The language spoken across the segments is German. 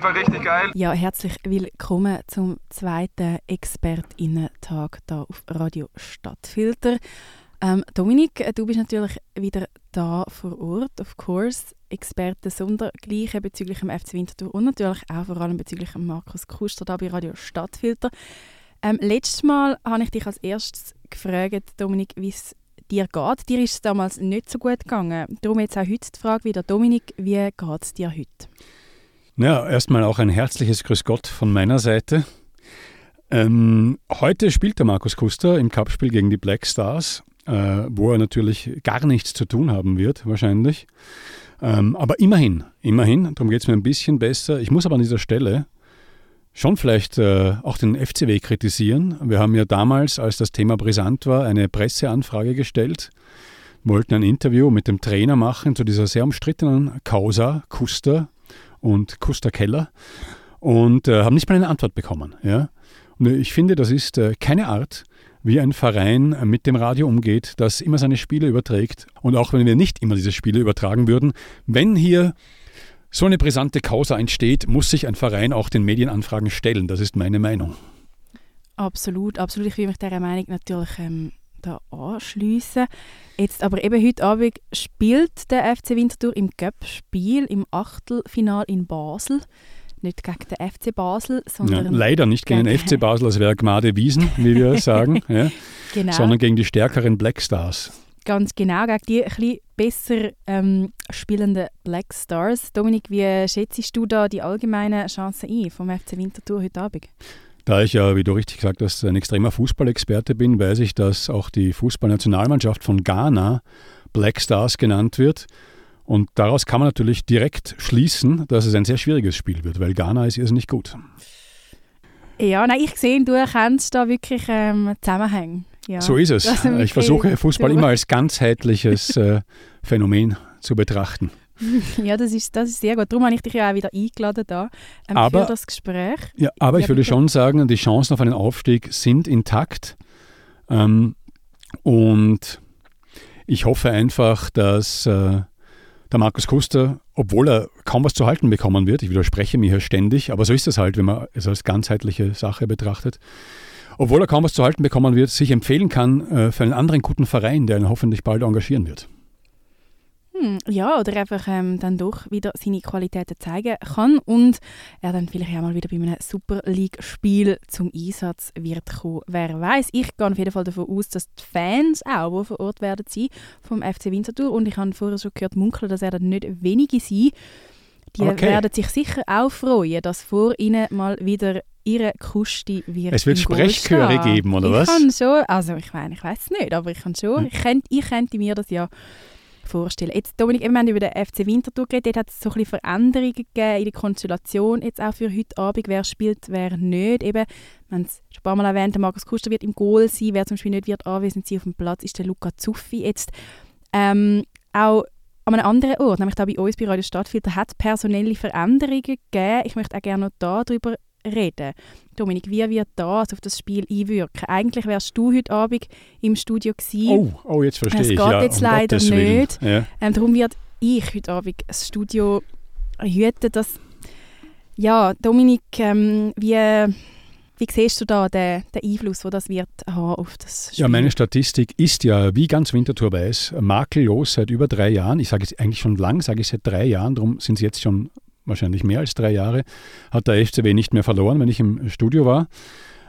Fall richtig geil. Ja, herzlich willkommen zum zweiten ExpertInnen-Tag hier auf Radio Stadtfilter. Ähm, Dominik, du bist natürlich wieder da vor Ort, of course. Experte sondergleichen bezüglich dem FC Winterthur und natürlich auch vor allem bezüglich Markus Kuster da bei Radio Stadtfilter. Ähm, letztes Mal habe ich dich als erstes gefragt, Dominik, wie es dir geht. Dir ist es damals nicht so gut gegangen. Darum jetzt auch heute die Frage wieder, Dominik, wie geht es dir heute? Ja, erstmal auch ein herzliches Grüß Gott von meiner Seite. Ähm, heute spielt der Markus Kuster im Cupspiel gegen die Black Stars, äh, wo er natürlich gar nichts zu tun haben wird, wahrscheinlich. Ähm, aber immerhin, immerhin, darum geht es mir ein bisschen besser. Ich muss aber an dieser Stelle schon vielleicht äh, auch den FCW kritisieren. Wir haben ja damals, als das Thema brisant war, eine Presseanfrage gestellt, wollten ein Interview mit dem Trainer machen zu dieser sehr umstrittenen Causa Kuster und Kuster Keller und äh, haben nicht mal eine Antwort bekommen. Ja? Und ich finde, das ist äh, keine Art, wie ein Verein mit dem Radio umgeht, das immer seine Spiele überträgt. Und auch wenn wir nicht immer diese Spiele übertragen würden, wenn hier so eine brisante Causa entsteht, muss sich ein Verein auch den Medienanfragen stellen. Das ist meine Meinung. Absolut, absolut. Ich will mich dieser Meinung natürlich ähm, da anschliessen. Jetzt aber eben heute Abend spielt der FC Winterthur im Cup-Spiel im Achtelfinal in Basel. Nicht gegen den FC Basel, sondern. Ja, leider nicht gegen den FC Basel, das wäre Gmade Wiesen, wie wir sagen, ja, genau. sondern gegen die stärkeren Black Stars. Ganz genau, gegen die ein besser ähm, spielenden Black Stars. Dominik, wie schätzt du da die allgemeinen Chancen ein vom FC Winterthur heute Abend? Da ich ja, wie du richtig gesagt hast, ein extremer Fußballexperte bin, weiß ich, dass auch die Fußballnationalmannschaft von Ghana Black Stars genannt wird. Und daraus kann man natürlich direkt schließen, dass es ein sehr schwieriges Spiel wird, weil Ghana ist irrsinnig gut. Ja, nein, ich sehe, du erkennst da wirklich ähm, Zusammenhänge. Ja, so ist es. Ich versuche Fußball immer als ganzheitliches äh, Phänomen zu betrachten. Ja, das ist, das ist sehr gut. Darum habe ich dich ja auch wieder eingeladen da ähm, aber, für das Gespräch. Ja, aber ja, ich würde schon sagen, die Chancen auf einen Aufstieg sind intakt. Ähm, und ich hoffe einfach, dass äh, der Markus Kuster, obwohl er kaum was zu halten bekommen wird, ich widerspreche mir hier ständig, aber so ist es halt, wenn man es als ganzheitliche Sache betrachtet, obwohl er kaum was zu halten bekommen wird, sich empfehlen kann äh, für einen anderen guten Verein, der ihn hoffentlich bald engagieren wird. Hm, ja, oder einfach ähm, dann doch wieder seine Qualitäten zeigen kann und er dann vielleicht auch mal wieder bei einem Super League-Spiel zum Einsatz wird kommen. Wer weiß? Ich gehe auf jeden Fall davon aus, dass die Fans auch, die vor Ort werden sein vom FC Winterthur und ich habe vorher schon gehört munkeln, dass er dann nicht wenige sein. Die okay. werden sich sicher auch freuen, dass vor ihnen mal wieder ihre Kusti wird. Es wird Sprechchöre geben, oder ich was? Ich kann schon, also ich meine, ich weiß es nicht, aber ich kann schon, hm. ich, könnte, ich könnte mir das ja vorstellen. Jetzt, Dominik, wir haben über den FC Winterthur geredet, dort hat es so ein bisschen Veränderungen gegeben in der Konstellation, jetzt auch für heute Abend, wer spielt, wer nicht. Eben, wir haben es schon ein paar Mal erwähnt, Markus Kuster wird im Goal sein, wer zum Beispiel nicht wird anwesend sein auf dem Platz, ist der Luca Zuffi. Jetzt ähm, auch an einem anderen Ort, nämlich da bei uns bei Radio Stadtfilter, hat personelle Veränderungen gegeben. Ich möchte auch gerne noch darüber reden. Dominik, wie wird das auf das Spiel einwirken? Eigentlich wärst du heute Abend im Studio gewesen. Oh, oh jetzt verstehe ich. Es geht ja, jetzt um leider nicht. Ja. Ähm, darum wird ich heute Abend das Studio hüten. Das ja, Dominik, ähm, wie, wie siehst du da den, den Einfluss, den das wird haben auf das Spiel? Ja, meine Statistik ist ja, wie ganz Winterthur weiß, makellos seit über drei Jahren. Ich sage es eigentlich schon lang, sage ich seit drei Jahren, darum sind es jetzt schon wahrscheinlich mehr als drei Jahre, hat der FCW nicht mehr verloren, wenn ich im Studio war.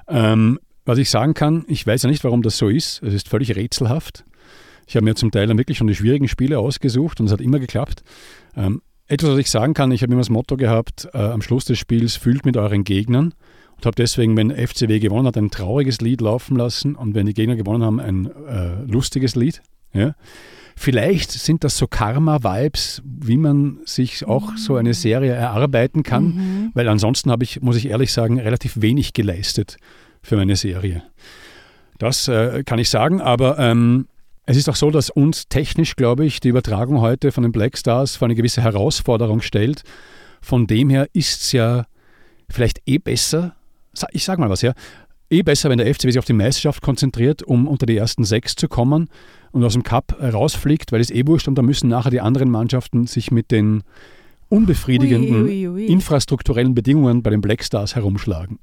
Ähm, was ich sagen kann, ich weiß ja nicht, warum das so ist. Es ist völlig rätselhaft. Ich habe mir zum Teil dann wirklich schon die schwierigen Spiele ausgesucht und es hat immer geklappt. Ähm, etwas, was ich sagen kann, ich habe immer das Motto gehabt, äh, am Schluss des Spiels fühlt mit euren Gegnern und habe deswegen, wenn FCW gewonnen hat, ein trauriges Lied laufen lassen und wenn die Gegner gewonnen haben, ein äh, lustiges Lied. Ja? Vielleicht sind das so Karma-Vibes, wie man sich auch so eine Serie erarbeiten kann, mhm. weil ansonsten habe ich, muss ich ehrlich sagen, relativ wenig geleistet für meine Serie. Das äh, kann ich sagen, aber ähm, es ist auch so, dass uns technisch, glaube ich, die Übertragung heute von den Black Stars vor eine gewisse Herausforderung stellt. Von dem her ist es ja vielleicht eh besser, ich sage mal was, ja, eh besser, wenn der FCW sich auf die Meisterschaft konzentriert, um unter die ersten sechs zu kommen und aus dem Cup rausfliegt, weil es eh wurscht und da müssen nachher die anderen Mannschaften sich mit den unbefriedigenden Ui, ui, ui. infrastrukturellen Bedingungen bei den Black Stars herumschlagen.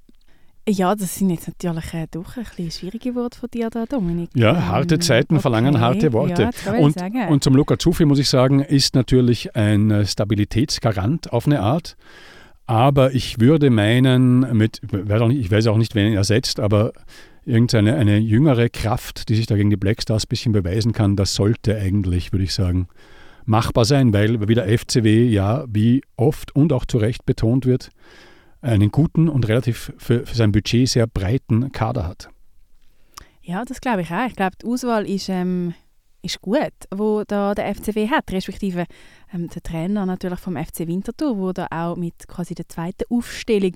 Ja, das sind jetzt natürlich äh, doch ein bisschen schwierige Worte von dir da, Dominik. Ja, harte Ähm, Zeiten verlangen harte Worte. Ja, Und, und zum Luca Zuffi muss ich sagen, ist natürlich ein äh, Stabilitätsgarant auf eine Art. Aber ich würde meinen, mit, ich weiß auch nicht- ich weiß auch nicht, wen er ersetzt, aber irgendeine eine jüngere Kraft, die sich da gegen die Black Stars ein bisschen beweisen kann, das sollte eigentlich, würde ich sagen, machbar sein, weil wie der FCW ja, wie oft und auch zu Recht betont wird, einen guten und relativ für, für sein Budget sehr breiten Kader hat. Ja, das glaube ich auch. Ich glaube, die Auswahl ist, ähm, ist gut, wo da der FCW hat, respektive ähm, der Trainer natürlich vom FC Winterthur, wo da auch mit quasi der zweiten Aufstellung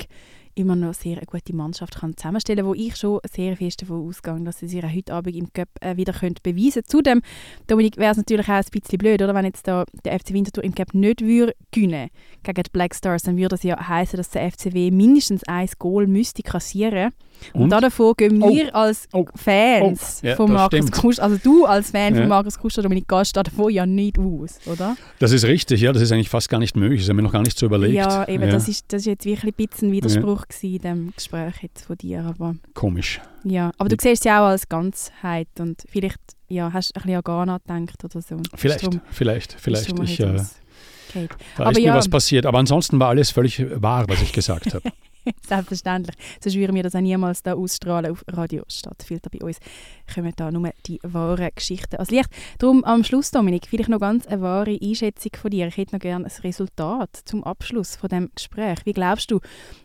immer noch sehr eine gute Mannschaft kann zusammenstellen wo ich schon sehr fest davon ausgehe, dass sie sich heute Abend im Cup äh, wieder können beweisen können. Zudem, Dominik, wäre es natürlich auch ein bisschen blöd, oder, wenn jetzt da der FC Winterthur im Cup nicht würde gewinnen gegen die Black Stars, dann würde das ja heißen, dass der FCW mindestens ein Goal müsste kassieren. Und, Und? davon gehen Oh. wir als Oh. Fans Oh. Ja, von Markus. Kusch, also du als Fan Ja. von Markus Kusch, Dominik, gehst da davon ja nicht aus, oder? Das ist richtig, ja, das ist eigentlich fast gar nicht möglich, das haben wir noch gar nicht so überlegt. Ja, eben, Das, ist, das ist jetzt wirklich ein bisschen ein Widerspruch gewesen in dem Gespräch jetzt von dir, aber Komisch. ja. Aber du siehst es ja auch als Ganzheit und vielleicht ja, hast du ein bisschen an Ghana gedacht oder so. Vielleicht, drum- vielleicht, vielleicht. Ich, äh, da Aber ist mir ja. was passiert. Aber ansonsten war alles völlig wahr, was ich gesagt habe. Selbstverständlich. Sonst würden wir das auch niemals da ausstrahlen auf Radio Stadtfilter. Bei uns kommen da nur die wahren Geschichten als Licht. Darum am Schluss, Dominik, vielleicht noch ganz eine wahre Einschätzung von dir. Ich hätte noch gerne ein Resultat zum Abschluss von dem Gespräch. Wie glaubst du,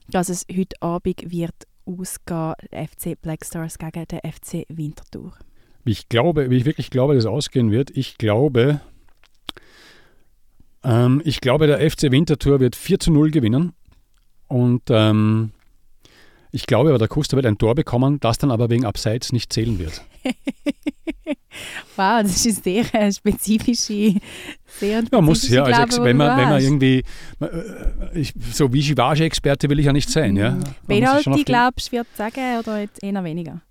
dass es heute Abend wird ausgehen, FC Black Stars gegen den FC Winterthur? Wie ich glaube, wie ich wirklich glaube, dass es ausgehen wird, ich glaube, ähm, ich glaube, der FC Winterthur wird 4 zu 0 gewinnen. Und ähm, ich glaube aber, der Kuster wird ein Tor bekommen, das dann aber wegen Abseits nicht zählen wird. Wow, das ist sehr äh, spezifische, sehr Ja, muss ja, also Glaube, wenn man, wenn man irgendwie, äh, ich, so wie Givage-Experte will ich ja nicht sein. Ja. Penalty, auf die- glaubst du, wird sagen oder jetzt eher weniger?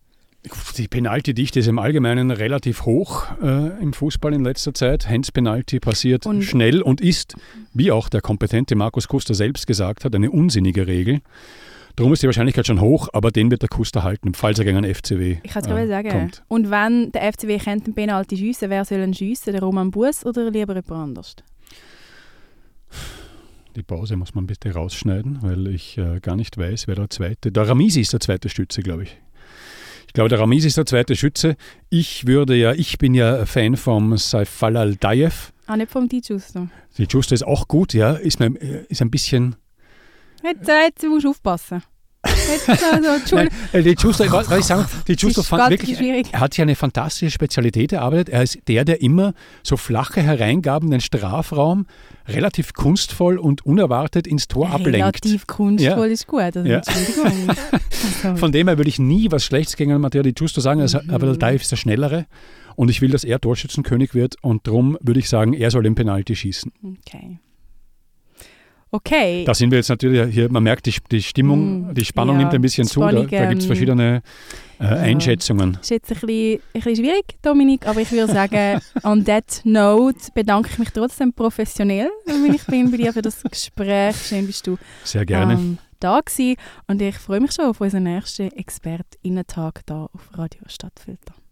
Die Penalty-Dichte ist im Allgemeinen relativ hoch äh, im Fußball in letzter Zeit. Hens-Penalty passiert Und- schnell und ist, wie auch der kompetente Markus Kuster selbst gesagt hat, eine unsinnige Regel. Darum ist die Wahrscheinlichkeit schon hoch, aber den wird der Kuster halten, falls er gegen einen FCW Ich kann es äh, gerade sagen. kommt. Und wenn der FCW kennt den Penalty schiessen, wer soll ihn schiessen? Der Roman Bus oder lieber jemand anders? Die Pause muss man bitte rausschneiden, weil ich äh, gar nicht weiß, wer der zweite. Der Ramisi ist der zweite Stütze, glaube ich. Ich glaube, der Ramisi ist der zweite Schütze. Ich würde ja, ich bin ja Fan vom Saif Al-Dayev. Ah, nicht vom Dijusto. Die Justo ist auch gut, ja. Ist, mir, äh, ist ein bisschen. Jetzt, jetzt musst du aufpassen. Also, Nein, äh, die Justo, was was ich sagen, die Justo ist fand ganz wirklich, schwierig. er hat sich eine fantastische Spezialität erarbeitet. Er ist der, der immer so flache Hereingaben in den Strafraum relativ kunstvoll und unerwartet ins Tor ablenkt. Relativ kunstvoll Ja. ist gut. Also, Ja. Entschuldigung. Also, Von dem her würde ich nie was Schlechtes gegen Matteo Di Giusto sagen, also, Mhm. aber der Daif ist der Schnellere und ich will, dass er Torschützenkönig wird und darum würde ich sagen, er soll den Penalty schießen. okay. Okay. Da sind wir jetzt natürlich hier, man merkt die, die Stimmung, Mm, die Spannung ja, nimmt ein bisschen zu, da, da gibt es ähm, verschiedene äh, Einschätzungen. ist jetzt ein bisschen, ein bisschen schwierig, Dominik, aber ich würde sagen, on that note bedanke ich mich trotzdem professionell, wenn ich bin bei dir für das Gespräch. Schön bist du Sehr gerne. ähm, da gewesen. Und ich freue mich schon auf unseren nächsten ExpertInnen-Tag hier auf Radio Stadtfilter.